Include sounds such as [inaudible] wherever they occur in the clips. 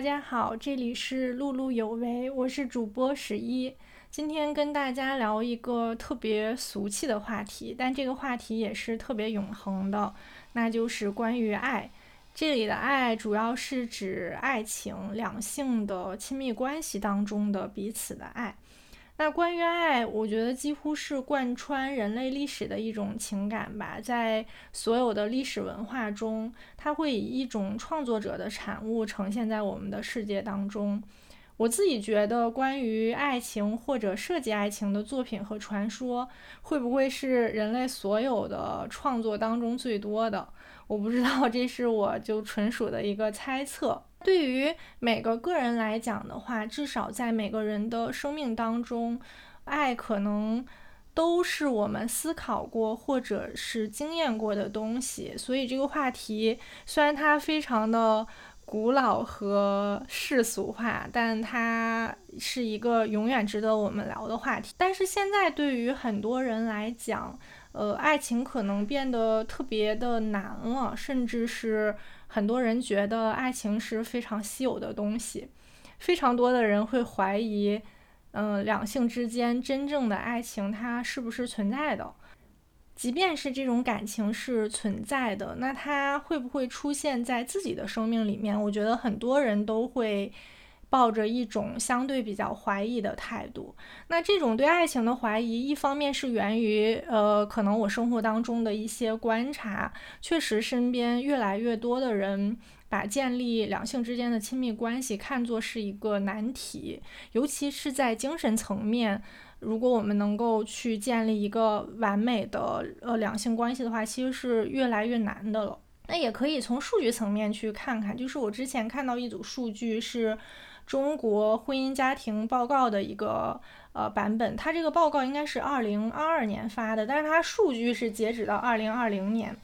大家好，这里是碌碌有为，我是主播十一。今天跟大家聊一个特别俗气的话题，但这个话题也是特别永恒的，那就是关于爱。这里的爱主要是指爱情、两性的亲密关系当中的彼此的爱。那关于爱，我觉得几乎是贯穿人类历史的一种情感吧。在所有的历史文化中，它会以一种创作者的产物呈现在我们的世界当中。我自己觉得，关于爱情或者设计爱情的作品和传说，会不会是人类所有的创作当中最多的？我不知道，这是我就纯属的一个猜测。对于每个个人来讲的话，至少在每个人的生命当中，爱可能都是我们思考过或者是经验过的东西。所以这个话题虽然它非常的古老和世俗化，但它是一个永远值得我们聊的话题。但是现在对于很多人来讲，呃，爱情可能变得特别的难了，甚至是。很多人觉得爱情是非常稀有的东西，非常多的人会怀疑，嗯，两性之间真正的爱情它是不是存在的？即便是这种感情是存在的，那它会不会出现在自己的生命里面？我觉得很多人都会。抱着一种相对比较怀疑的态度，那这种对爱情的怀疑，一方面是源于呃，可能我生活当中的一些观察，确实身边越来越多的人把建立两性之间的亲密关系看作是一个难题，尤其是在精神层面，如果我们能够去建立一个完美的呃两性关系的话，其实是越来越难的了。那也可以从数据层面去看看，就是我之前看到一组数据是。中国婚姻家庭报告的一个呃版本，它这个报告应该是二零二二年发的，但是它数据是截止到二零二零年。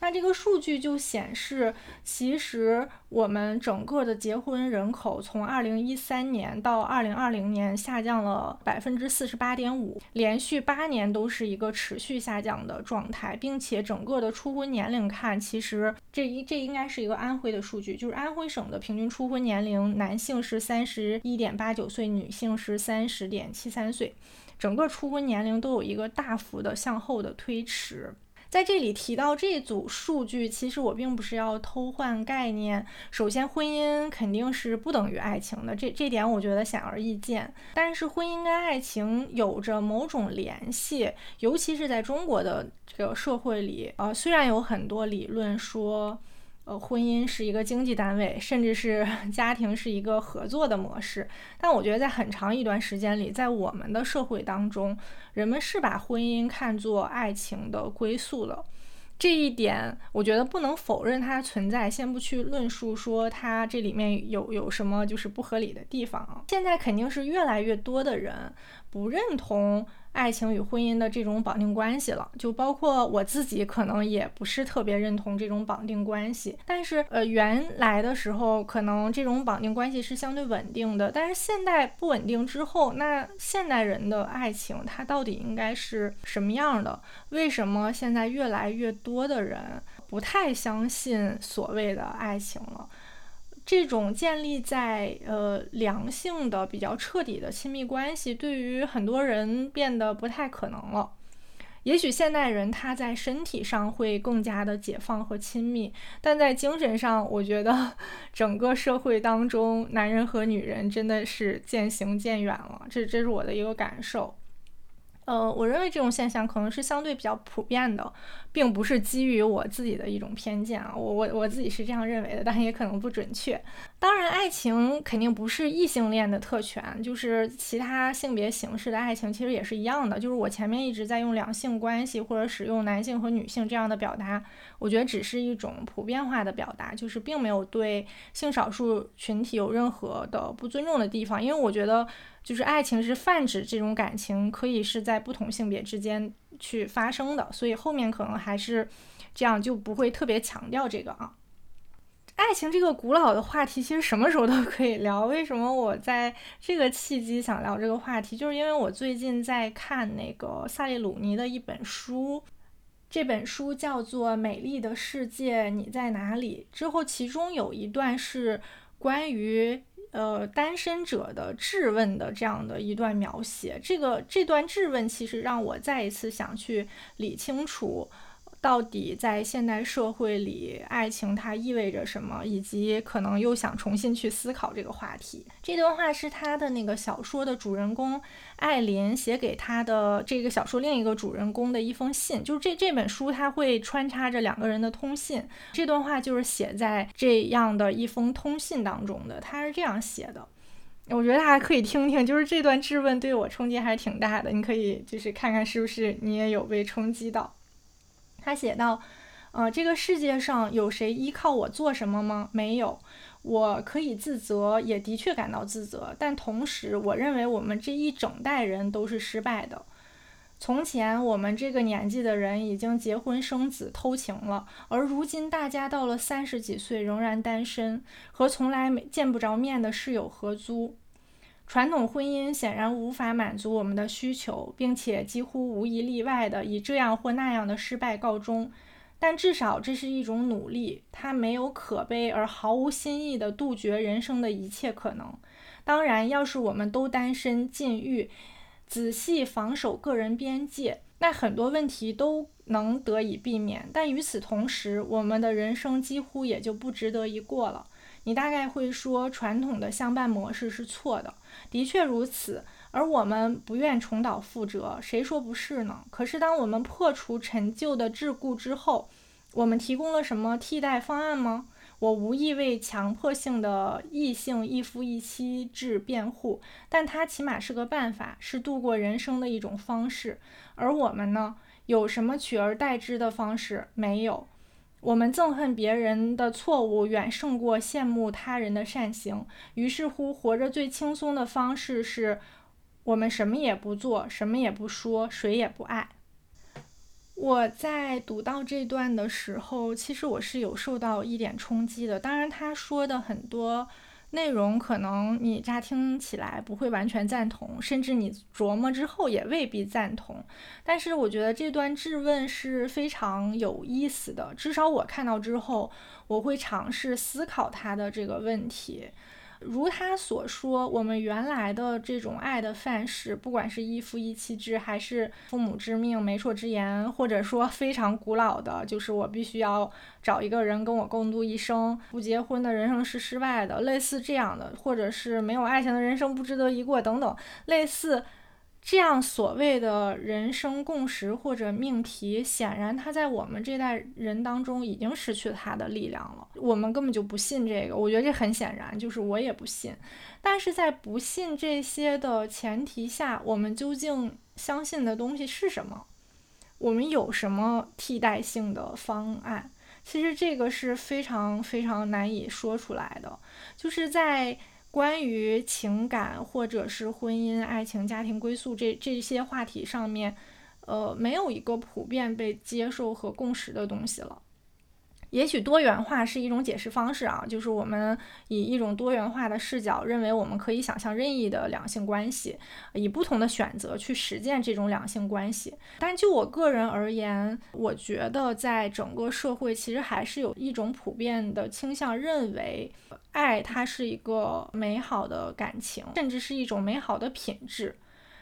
那这个数据就显示，其实我们整个的结婚人口从二零一三年到二零二零年下降了百分之四十八点五，连续八年都是一个持续下降的状态，并且整个的初婚年龄看，其实这一这应该是一个安徽的数据，就是安徽省的平均初婚年龄，男性是三十一点八九岁，女性是三十点七三岁，整个初婚年龄都有一个大幅的向后的推迟。在这里提到这组数据，其实我并不是要偷换概念。首先，婚姻肯定是不等于爱情的，这这点我觉得显而易见。但是，婚姻跟爱情有着某种联系，尤其是在中国的这个社会里，呃，虽然有很多理论说。呃，婚姻是一个经济单位，甚至是 [laughs] 家庭是一个合作的模式。但我觉得，在很长一段时间里，在我们的社会当中，人们是把婚姻看作爱情的归宿了。这一点，我觉得不能否认它存在。先不去论述说它这里面有有什么就是不合理的地方。现在肯定是越来越多的人不认同。爱情与婚姻的这种绑定关系了，就包括我自己，可能也不是特别认同这种绑定关系。但是，呃，原来的时候，可能这种绑定关系是相对稳定的。但是现代不稳定之后，那现代人的爱情它到底应该是什么样的？为什么现在越来越多的人不太相信所谓的爱情了？这种建立在呃良性的比较彻底的亲密关系，对于很多人变得不太可能了。也许现代人他在身体上会更加的解放和亲密，但在精神上，我觉得整个社会当中，男人和女人真的是渐行渐远了。这这是我的一个感受。呃，我认为这种现象可能是相对比较普遍的，并不是基于我自己的一种偏见啊，我我我自己是这样认为的，但也可能不准确。当然，爱情肯定不是异性恋的特权，就是其他性别形式的爱情其实也是一样的。就是我前面一直在用两性关系或者使用男性和女性这样的表达，我觉得只是一种普遍化的表达，就是并没有对性少数群体有任何的不尊重的地方，因为我觉得。就是爱情是泛指这种感情，可以是在不同性别之间去发生的，所以后面可能还是这样，就不会特别强调这个啊。爱情这个古老的话题，其实什么时候都可以聊。为什么我在这个契机想聊这个话题？就是因为我最近在看那个萨利鲁尼的一本书，这本书叫做《美丽的世界你在哪里》。之后其中有一段是。关于呃单身者的质问的这样的一段描写。这个这段质问其实让我再一次想去理清楚。到底在现代社会里，爱情它意味着什么？以及可能又想重新去思考这个话题。这段话是他的那个小说的主人公艾琳写给他的这个小说另一个主人公的一封信。就是这这本书，它会穿插着两个人的通信。这段话就是写在这样的一封通信当中的。他是这样写的，我觉得大家可以听听。就是这段质问对我冲击还是挺大的。你可以就是看看是不是你也有被冲击到。他写道：“呃，这个世界上有谁依靠我做什么吗？没有。我可以自责，也的确感到自责。但同时，我认为我们这一整代人都是失败的。从前，我们这个年纪的人已经结婚生子、偷情了，而如今，大家到了三十几岁仍然单身，和从来没见不着面的室友合租。传统婚姻显然无法满足我们的需求，并且几乎无一例外的以这样或那样的失败告终。但至少这是一种努力，它没有可悲而毫无新意的杜绝人生的一切可能。当然，要是我们都单身禁欲，仔细防守个人边界，那很多问题都能得以避免。但与此同时，我们的人生几乎也就不值得一过了。你大概会说，传统的相伴模式是错的。的确如此，而我们不愿重蹈覆辙，谁说不是呢？可是，当我们破除陈旧的桎梏之后，我们提供了什么替代方案吗？我无意为强迫性的异性一夫一妻制辩护，但它起码是个办法，是度过人生的一种方式。而我们呢？有什么取而代之的方式？没有。我们憎恨别人的错误，远胜过羡慕他人的善行。于是乎，活着最轻松的方式是，我们什么也不做，什么也不说，谁也不爱。我在读到这段的时候，其实我是有受到一点冲击的。当然，他说的很多。内容可能你乍听起来不会完全赞同，甚至你琢磨之后也未必赞同。但是我觉得这段质问是非常有意思的，至少我看到之后，我会尝试思考他的这个问题。如他所说，我们原来的这种爱的范式，不管是一夫一妻制，还是父母之命、媒妁之言，或者说非常古老的，就是我必须要找一个人跟我共度一生，不结婚的人生是失败的，类似这样的，或者是没有爱情的人生不值得一过等等，类似。这样所谓的人生共识或者命题，显然它在我们这代人当中已经失去了它的力量了。我们根本就不信这个，我觉得这很显然，就是我也不信。但是在不信这些的前提下，我们究竟相信的东西是什么？我们有什么替代性的方案？其实这个是非常非常难以说出来的，就是在。关于情感或者是婚姻、爱情、家庭归宿这这些话题上面，呃，没有一个普遍被接受和共识的东西了。也许多元化是一种解释方式啊，就是我们以一种多元化的视角，认为我们可以想象任意的两性关系，以不同的选择去实践这种两性关系。但就我个人而言，我觉得在整个社会其实还是有一种普遍的倾向，认为爱它是一个美好的感情，甚至是一种美好的品质。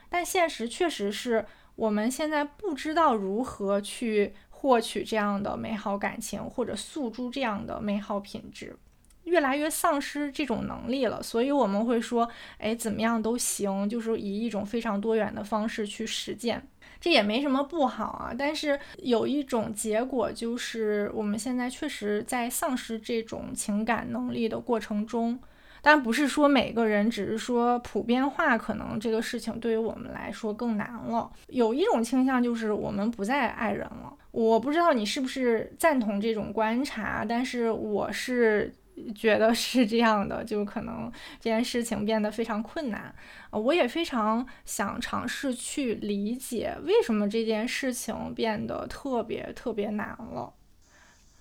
但现实确实是我们现在不知道如何去。获取这样的美好感情，或者诉诸这样的美好品质，越来越丧失这种能力了。所以我们会说，哎，怎么样都行，就是以一种非常多元的方式去实践，这也没什么不好啊。但是有一种结果，就是我们现在确实在丧失这种情感能力的过程中。但不是说每个人，只是说普遍化，可能这个事情对于我们来说更难了。有一种倾向就是我们不再爱人了。我不知道你是不是赞同这种观察，但是我是觉得是这样的，就可能这件事情变得非常困难。我也非常想尝试去理解为什么这件事情变得特别特别难了。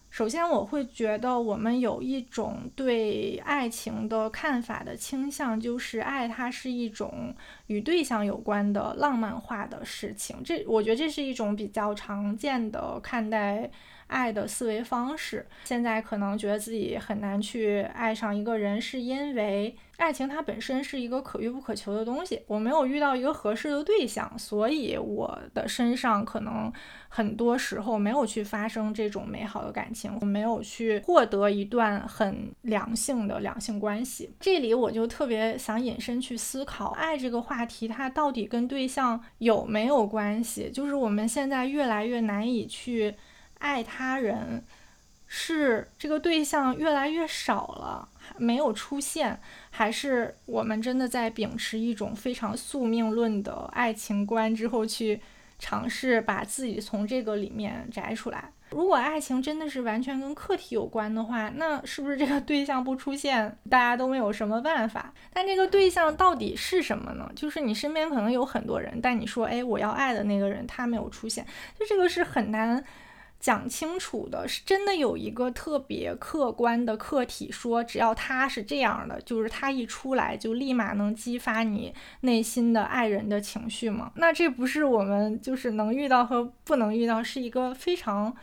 首先，我会觉得我们有一种对爱情的看法的倾向，就是爱它是一种与对象有关的浪漫化的事情。这我觉得这是一种比较常见的看待爱的思维方式。现在可能觉得自己很难去爱上一个人，是因为爱情它本身是一个可遇不可求的东西。我没有遇到一个合适的对象，所以我的身上可能很多时候没有去发生这种美好的感情，我没有去获得一段很良性的两性关系。这里我就特别想引申去思考，爱这个话题它到底跟对象有没有关系？就是我们现在越来越难以去。爱他人是这个对象越来越少了，没有出现，还是我们真的在秉持一种非常宿命论的爱情观之后去尝试把自己从这个里面摘出来？如果爱情真的是完全跟客体有关的话，那是不是这个对象不出现，大家都没有什么办法？但这个对象到底是什么呢？就是你身边可能有很多人，但你说，哎，我要爱的那个人他没有出现，就这个是很难。讲清楚的是，真的有一个特别客观的客体，说只要他是这样的，就是他一出来就立马能激发你内心的爱人的情绪吗？那这不是我们就是能遇到和不能遇到，是一个非常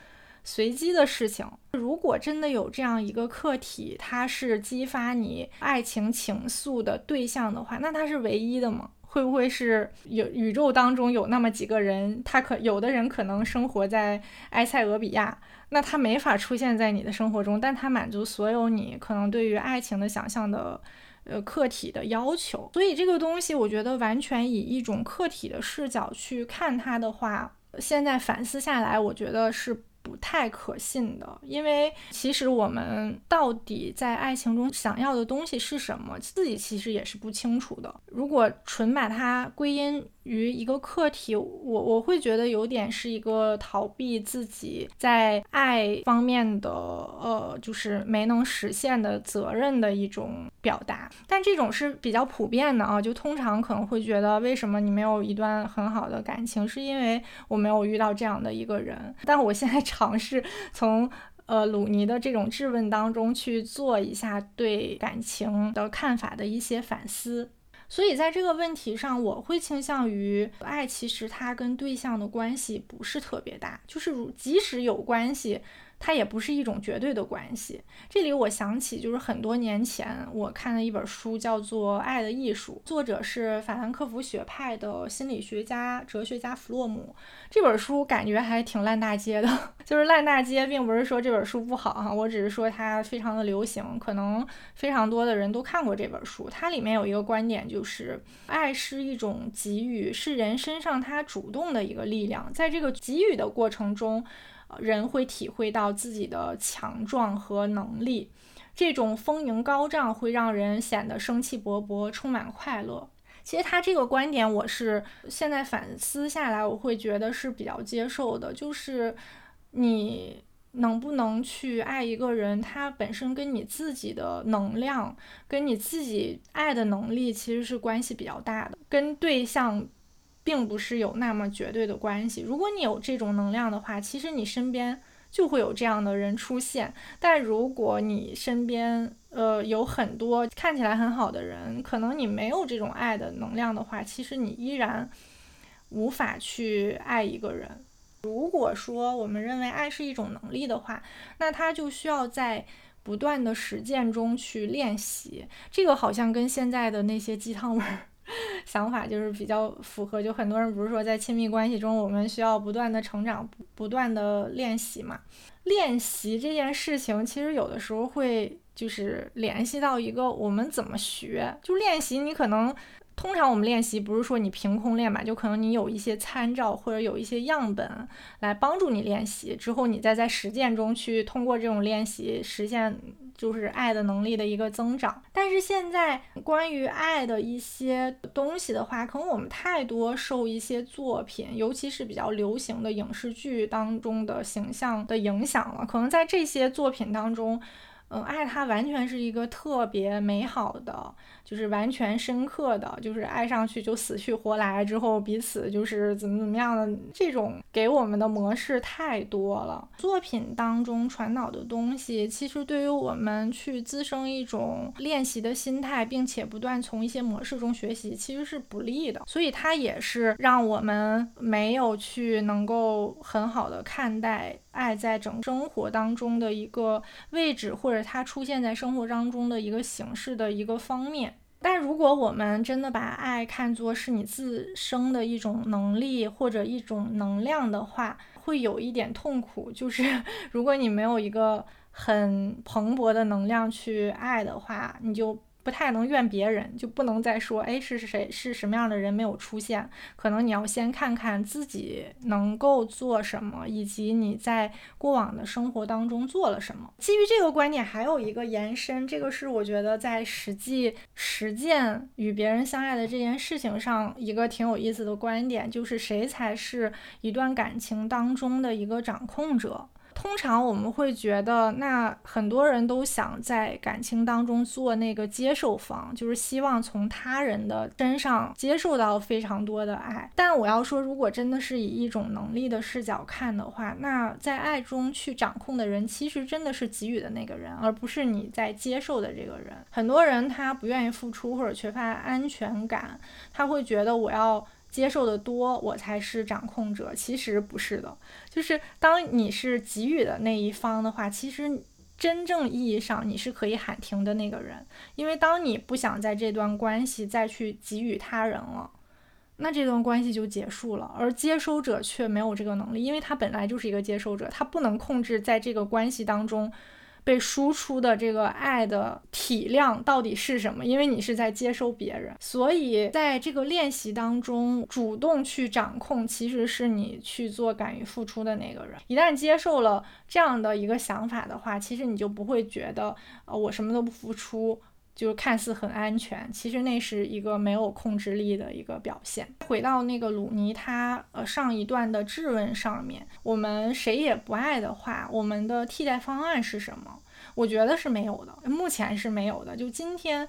随机的事情。如果真的有这样一个客体，他是激发你爱情情愫的对象的话，那他是唯一的吗？会不会是有宇宙当中有那么几个人，他可有的人可能生活在埃塞俄比亚，那他没法出现在你的生活中，但他满足所有你可能对于爱情的想象的，呃，客体的要求。所以这个东西，我觉得完全以一种客体的视角去看它的话，现在反思下来，我觉得是。不太可信的，因为其实我们到底在爱情中想要的东西是什么，自己其实也是不清楚的。如果纯把它归因，于一个课题，我我会觉得有点是一个逃避自己在爱方面的呃，就是没能实现的责任的一种表达。但这种是比较普遍的啊，就通常可能会觉得，为什么你没有一段很好的感情，是因为我没有遇到这样的一个人。但我现在尝试从呃鲁尼的这种质问当中去做一下对感情的看法的一些反思。所以在这个问题上，我会倾向于爱，其实它跟对象的关系不是特别大，就是如即使有关系。它也不是一种绝对的关系。这里我想起，就是很多年前我看了一本书，叫做《爱的艺术》，作者是法兰克福学派的心理学家、哲学家弗洛姆。这本书感觉还挺烂大街的，[laughs] 就是烂大街，并不是说这本书不好哈，我只是说它非常的流行，可能非常多的人都看过这本书。它里面有一个观点，就是爱是一种给予，是人身上它主动的一个力量，在这个给予的过程中。人会体会到自己的强壮和能力，这种丰盈高涨会让人显得生气勃勃，充满快乐。其实他这个观点，我是现在反思下来，我会觉得是比较接受的。就是你能不能去爱一个人，他本身跟你自己的能量，跟你自己爱的能力其实是关系比较大的，跟对象。并不是有那么绝对的关系。如果你有这种能量的话，其实你身边就会有这样的人出现。但如果你身边呃有很多看起来很好的人，可能你没有这种爱的能量的话，其实你依然无法去爱一个人。如果说我们认为爱是一种能力的话，那它就需要在不断的实践中去练习。这个好像跟现在的那些鸡汤文。[laughs] 想法就是比较符合，就很多人不是说在亲密关系中，我们需要不断的成长，不断的练习嘛。练习这件事情，其实有的时候会就是联系到一个我们怎么学，就练习你可能。通常我们练习不是说你凭空练吧，就可能你有一些参照或者有一些样本来帮助你练习，之后你再在实践中去通过这种练习实现就是爱的能力的一个增长。但是现在关于爱的一些东西的话，可能我们太多受一些作品，尤其是比较流行的影视剧当中的形象的影响了，可能在这些作品当中。嗯，爱它完全是一个特别美好的，就是完全深刻的，就是爱上去就死去活来之后彼此就是怎么怎么样的这种给我们的模式太多了。作品当中传导的东西，其实对于我们去滋生一种练习的心态，并且不断从一些模式中学习，其实是不利的。所以它也是让我们没有去能够很好的看待。爱在整生活当中的一个位置，或者它出现在生活当中的一个形式的一个方面。但如果我们真的把爱看作是你自身的一种能力或者一种能量的话，会有一点痛苦。就是如果你没有一个很蓬勃的能量去爱的话，你就。不太能怨别人，就不能再说，哎，是谁是什么样的人没有出现？可能你要先看看自己能够做什么，以及你在过往的生活当中做了什么。基于这个观点，还有一个延伸，这个是我觉得在实际实践与别人相爱的这件事情上一个挺有意思的观点，就是谁才是一段感情当中的一个掌控者。通常我们会觉得，那很多人都想在感情当中做那个接受方，就是希望从他人的身上接受到非常多的爱。但我要说，如果真的是以一种能力的视角看的话，那在爱中去掌控的人，其实真的是给予的那个人，而不是你在接受的这个人。很多人他不愿意付出或者缺乏安全感，他会觉得我要。接受的多，我才是掌控者。其实不是的，就是当你是给予的那一方的话，其实真正意义上你是可以喊停的那个人。因为当你不想在这段关系再去给予他人了，那这段关系就结束了。而接收者却没有这个能力，因为他本来就是一个接收者，他不能控制在这个关系当中。被输出的这个爱的体量到底是什么？因为你是在接收别人，所以在这个练习当中，主动去掌控，其实是你去做敢于付出的那个人。一旦接受了这样的一个想法的话，其实你就不会觉得，啊，我什么都不付出。就是看似很安全，其实那是一个没有控制力的一个表现。回到那个鲁尼他呃上一段的质问上面，我们谁也不爱的话，我们的替代方案是什么？我觉得是没有的，目前是没有的。就今天，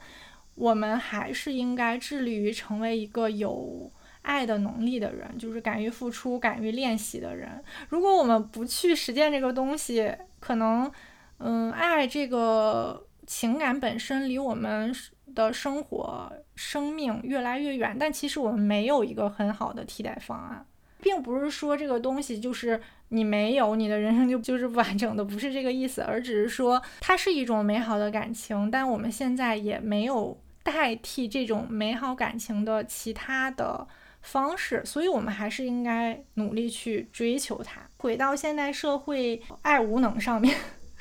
我们还是应该致力于成为一个有爱的能力的人，就是敢于付出、敢于练习的人。如果我们不去实践这个东西，可能，嗯，爱这个。情感本身离我们的生活、生命越来越远，但其实我们没有一个很好的替代方案，并不是说这个东西就是你没有，你的人生就就是不完整的，不是这个意思，而只是说它是一种美好的感情，但我们现在也没有代替这种美好感情的其他的方式，所以我们还是应该努力去追求它。回到现代社会爱无能上面。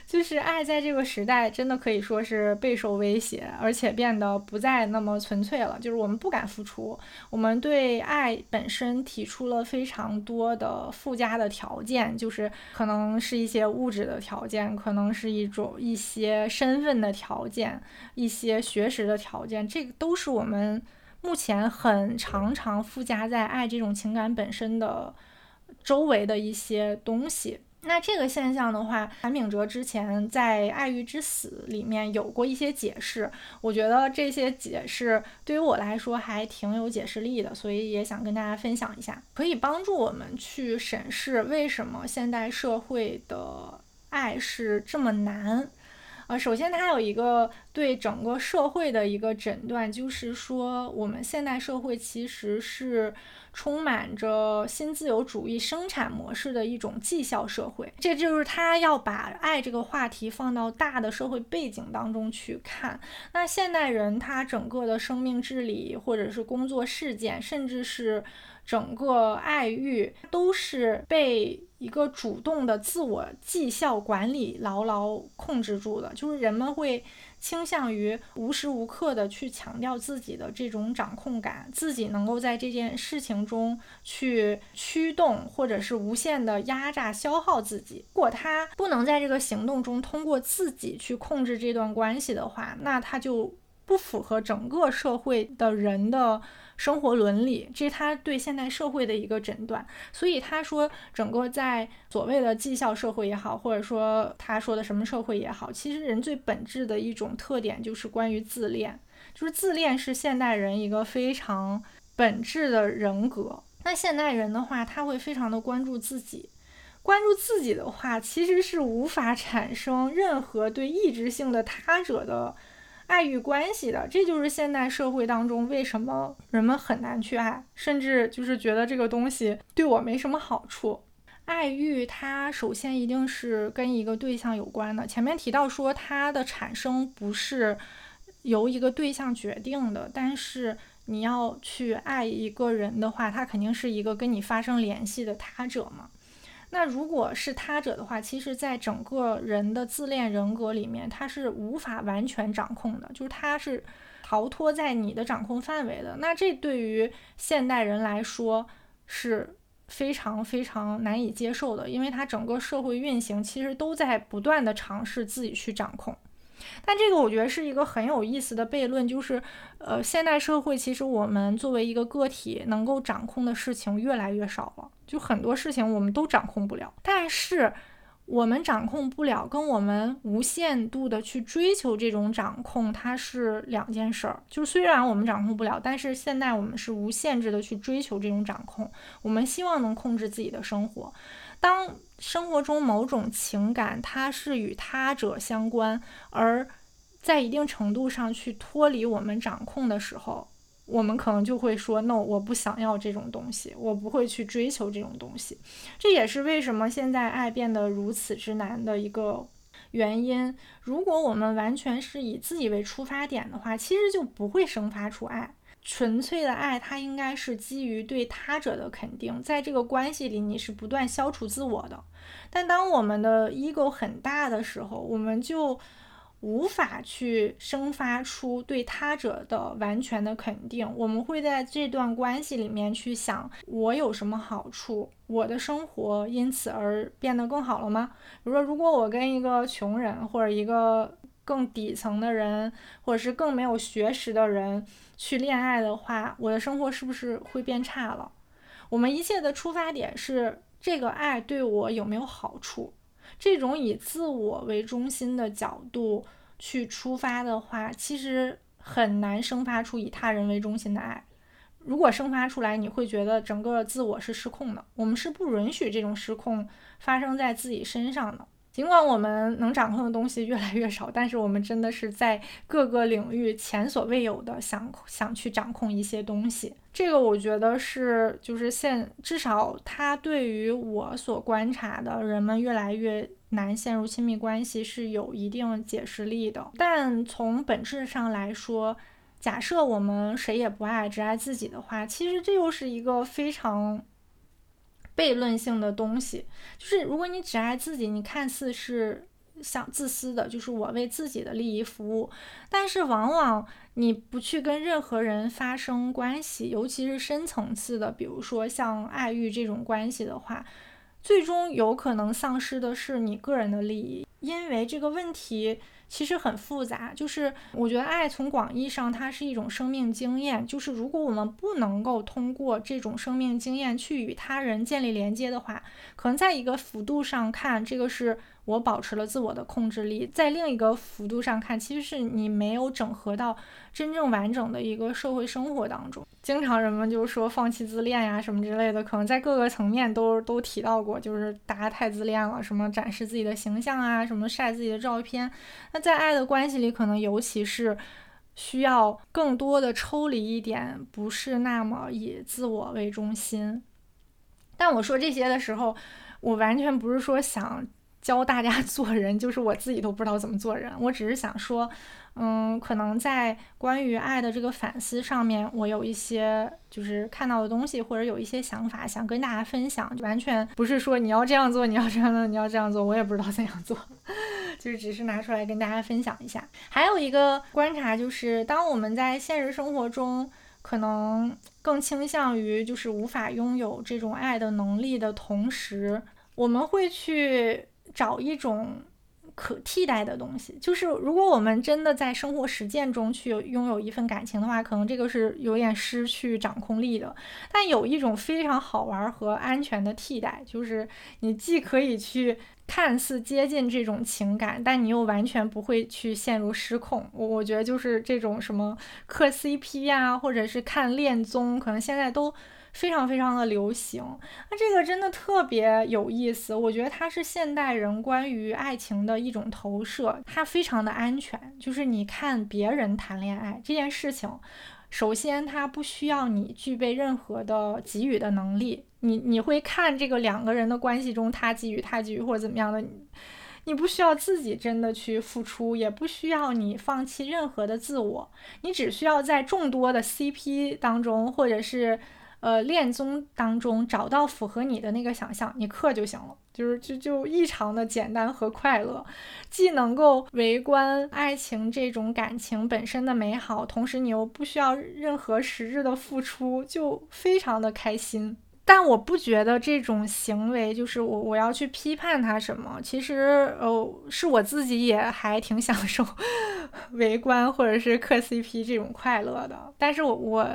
就是爱在这个时代真的可以说是备受威胁，而且变得不再那么纯粹了。就是我们不敢付出，我们对爱本身提出了非常多的附加的条件，就是可能是一些物质的条件，可能是一种一些身份的条件，一些学识的条件，这个都是我们目前很常常附加在爱这种情感本身的周围的一些东西。那这个现象的话，韩炳哲之前在《爱欲之死》里面有过一些解释，我觉得这些解释对于我来说还挺有解释力的，所以也想跟大家分享一下，可以帮助我们去审视为什么现代社会的爱是这么难。呃，首先它有一个对整个社会的一个诊断，就是说我们现代社会其实是。充满着新自由主义生产模式的一种绩效社会，这就是他要把爱这个话题放到大的社会背景当中去看。那现代人他整个的生命治理，或者是工作事件，甚至是整个爱欲，都是被一个主动的自我绩效管理牢牢控制住的，就是人们会。倾向于无时无刻的去强调自己的这种掌控感，自己能够在这件事情中去驱动，或者是无限的压榨消耗自己。如果他不能在这个行动中通过自己去控制这段关系的话，那他就不符合整个社会的人的生活伦理，这是他对现代社会的一个诊断。所以他说，整个在所谓的绩效社会也好，或者说他说的什么社会也好，其实人最本质的一种特点就是关于自恋，就是自恋是现代人一个非常本质的人格。那现代人的话，他会非常的关注自己。关注自己的话，其实是无法产生任何对意志性的他者的爱欲关系的。这就是现代社会当中为什么人们很难去爱，甚至就是觉得这个东西对我没什么好处。爱欲它首先一定是跟一个对象有关的。前面提到说它的产生不是由一个对象决定的，但是你要去爱一个人的话，他肯定是一个跟你发生联系的他者嘛。那如果是他者的话，其实，在整个人的自恋人格里面，他是无法完全掌控的，就是他是逃脱在你的掌控范围的。那这对于现代人来说是非常非常难以接受的，因为他整个社会运行其实都在不断的尝试自己去掌控。但这个我觉得是一个很有意思的悖论，就是，呃，现代社会其实我们作为一个个体能够掌控的事情越来越少了，就很多事情我们都掌控不了。但是我们掌控不了，跟我们无限度的去追求这种掌控，它是两件事儿。就是虽然我们掌控不了，但是现在我们是无限制的去追求这种掌控，我们希望能控制自己的生活。当生活中某种情感它是与他者相关，而在一定程度上去脱离我们掌控的时候，我们可能就会说：“no，我不想要这种东西，我不会去追求这种东西。”这也是为什么现在爱变得如此之难的一个原因。如果我们完全是以自己为出发点的话，其实就不会生发出爱。纯粹的爱，它应该是基于对他者的肯定，在这个关系里，你是不断消除自我的。但当我们的 ego 很大的时候，我们就无法去生发出对他者的完全的肯定。我们会在这段关系里面去想，我有什么好处，我的生活因此而变得更好了吗？比如说，如果我跟一个穷人或者一个更底层的人，或者是更没有学识的人。去恋爱的话，我的生活是不是会变差了？我们一切的出发点是这个爱对我有没有好处？这种以自我为中心的角度去出发的话，其实很难生发出以他人为中心的爱。如果生发出来，你会觉得整个自我是失控的。我们是不允许这种失控发生在自己身上的。尽管我们能掌控的东西越来越少，但是我们真的是在各个领域前所未有的想想去掌控一些东西。这个我觉得是，就是现至少他对于我所观察的人们越来越难陷入亲密关系是有一定解释力的。但从本质上来说，假设我们谁也不爱，只爱自己的话，其实这又是一个非常。悖论性的东西，就是如果你只爱自己，你看似是想自私的，就是我为自己的利益服务，但是往往你不去跟任何人发生关系，尤其是深层次的，比如说像爱欲这种关系的话，最终有可能丧失的是你个人的利益，因为这个问题。其实很复杂，就是我觉得爱从广义上它是一种生命经验，就是如果我们不能够通过这种生命经验去与他人建立连接的话，可能在一个幅度上看，这个是。我保持了自我的控制力，在另一个幅度上看，其实是你没有整合到真正完整的一个社会生活当中。经常人们就说放弃自恋呀什么之类的，可能在各个层面都都提到过，就是大家太自恋了，什么展示自己的形象啊，什么晒自己的照片。那在爱的关系里，可能尤其是需要更多的抽离一点，不是那么以自我为中心。但我说这些的时候，我完全不是说想。教大家 [laughs] 做人，就是我自己都不知道怎么做人。我只是想说，嗯，可能在关于爱的这个反思上面，我有一些就是看到的东西，或者有一些想法想跟大家分享。完全不是说你要这样做，你要这样做，你要这样做，我也不知道怎样做，[laughs] 就是只是拿出来跟大家分享一下。还有一个观察就是，当我们在现实生活中可能更倾向于就是无法拥有这种爱的能力的同时，我们会去。找一种可替代的东西。就是如果我们真的在生活实践中去拥有一份感情的话，可能这个是有点失去掌控力的。但有一种非常好玩和安全的替代，就是你既可以去。看似接近这种情感，但你又完全不会去陷入失控。我我觉得就是这种什么磕 CP 呀，或者是看恋综，可能现在都非常非常的流行。那这个真的特别有意思。我觉得它是现代人关于爱情的一种投射，它非常的安全。就是你看别人谈恋爱这件事情。首先，他不需要你具备任何的给予的能力，你你会看这个两个人的关系中，他给予他给予或者怎么样的，你不需要自己真的去付出，也不需要你放弃任何的自我，你只需要在众多的 CP 当中，或者是。呃，恋综当中找到符合你的那个想象，你刻就行了，就是就就异常的简单和快乐，既能够围观爱情这种感情本身的美好，同时你又不需要任何实质的付出，就非常的开心。但我不觉得这种行为就是我我要去批判他什么，其实呃是我自己也还挺享受 [laughs] 围观或者是磕 CP 这种快乐的，但是我我。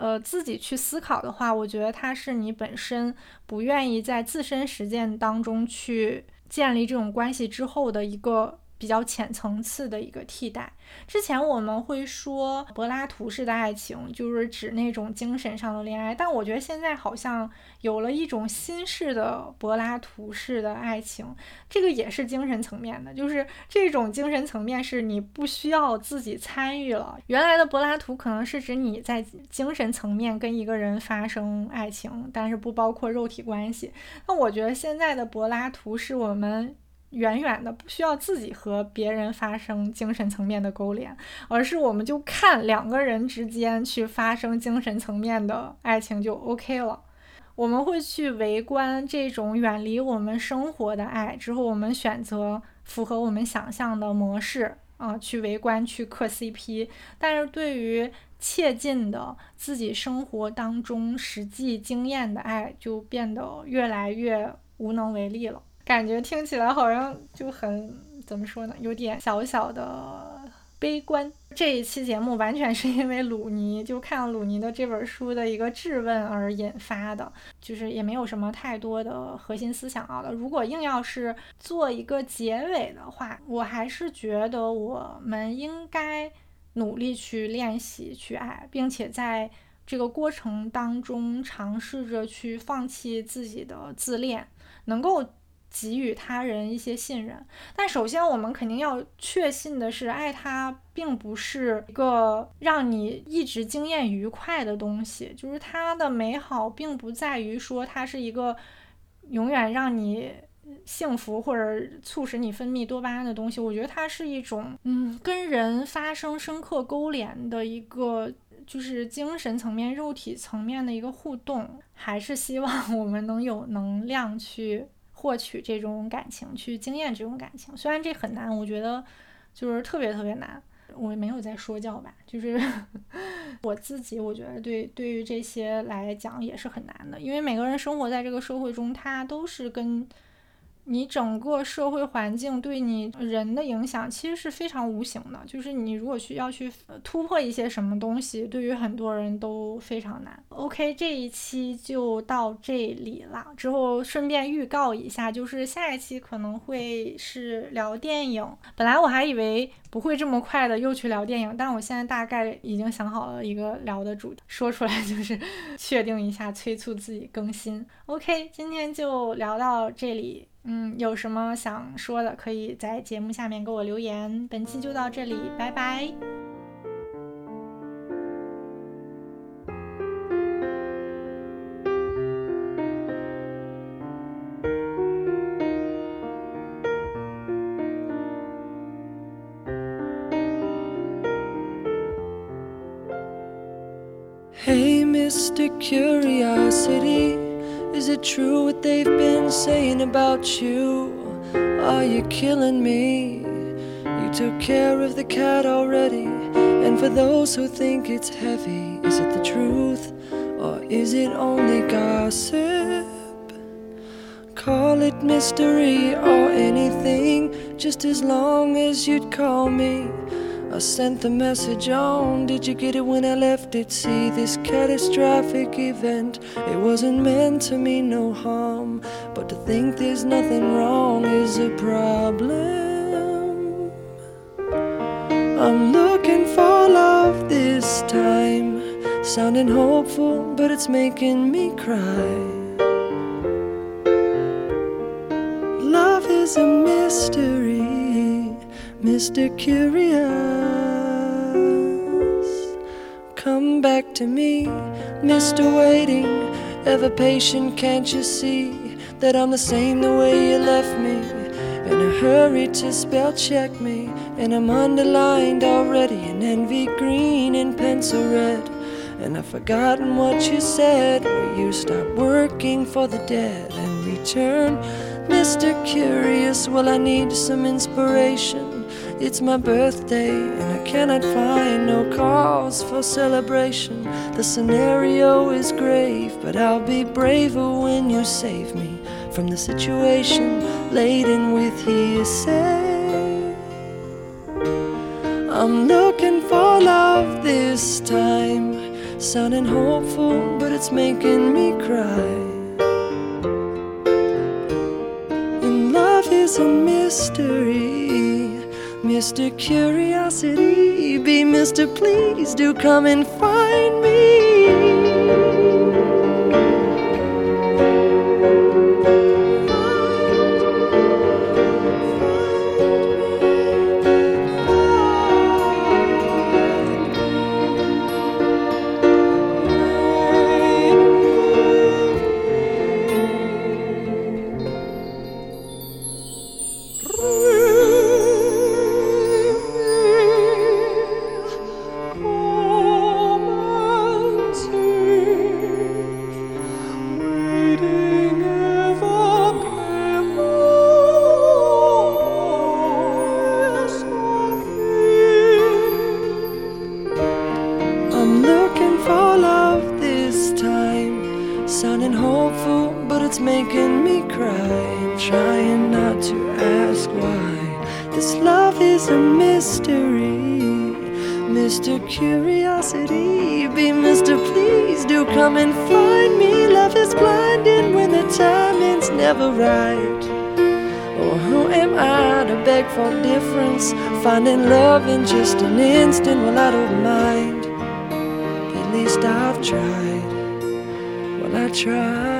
呃，自己去思考的话，我觉得它是你本身不愿意在自身实践当中去建立这种关系之后的一个。比较浅层次的一个替代。之前我们会说柏拉图式的爱情，就是指那种精神上的恋爱。但我觉得现在好像有了一种新式的柏拉图式的爱情，这个也是精神层面的，就是这种精神层面是你不需要自己参与了。原来的柏拉图可能是指你在精神层面跟一个人发生爱情，但是不包括肉体关系。那我觉得现在的柏拉图是我们。远远的不需要自己和别人发生精神层面的勾连，而是我们就看两个人之间去发生精神层面的爱情就 OK 了。我们会去围观这种远离我们生活的爱，之后我们选择符合我们想象的模式啊，去围观去磕 CP。但是对于切近的自己生活当中实际经验的爱，就变得越来越无能为力了。感觉听起来好像就很怎么说呢，有点小小的悲观。这一期节目完全是因为鲁尼就看了鲁尼的这本书的一个质问而引发的，就是也没有什么太多的核心思想啊。如果硬要是做一个结尾的话，我还是觉得我们应该努力去练习去爱，并且在这个过程当中尝试着去放弃自己的自恋，能够。给予他人一些信任，但首先我们肯定要确信的是，爱他并不是一个让你一直经验愉快的东西，就是它的美好并不在于说它是一个永远让你幸福或者促使你分泌多巴胺的东西。我觉得它是一种，嗯，跟人发生深刻勾连的一个，就是精神层面、肉体层面的一个互动。还是希望我们能有能量去。获取这种感情，去经验这种感情，虽然这很难，我觉得就是特别特别难。我没有在说教吧，就是 [laughs] 我自己，我觉得对对于这些来讲也是很难的，因为每个人生活在这个社会中，他都是跟。你整个社会环境对你人的影响其实是非常无形的，就是你如果需要去突破一些什么东西，对于很多人都非常难。OK，这一期就到这里了。之后顺便预告一下，就是下一期可能会是聊电影。本来我还以为不会这么快的又去聊电影，但我现在大概已经想好了一个聊的主题，说出来就是 [laughs] 确定一下，催促自己更新。OK，今天就聊到这里。嗯，有什么想说的，可以在节目下面给我留言。本期就到这里，拜拜。Curiosity. Is it true what they've been saying about you? Are you killing me? You took care of the cat already. And for those who think it's heavy, is it the truth or is it only gossip? Call it mystery or anything, just as long as you'd call me. I sent the message on. Did you get it when I left it? See this catastrophic event. It wasn't meant to mean no harm, but to think there's nothing wrong is a problem. I'm looking for love this time, sounding hopeful, but it's making me cry. Love is a mystery, Mr. Curious. Come back to me, Mr. Waiting, ever patient, can't you see that I'm the same the way you left me? In a hurry to spell check me, and I'm underlined already in envy green and pencil red. And I've forgotten what you said, where you stop working for the dead and return Mr. Curious, well, I need some inspiration. It's my birthday, and I cannot find no cause for celebration. The scenario is grave, but I'll be braver when you save me from the situation laden with hearsay. I'm looking for love this time, sounding hopeful, but it's making me cry. And love is a mystery. Mr. Curiosity, be Mr. Please do come and find me. Ever right. Or who am I to beg for difference? Finding love in just an instant, well, I don't mind. At least I've tried. Well, I tried.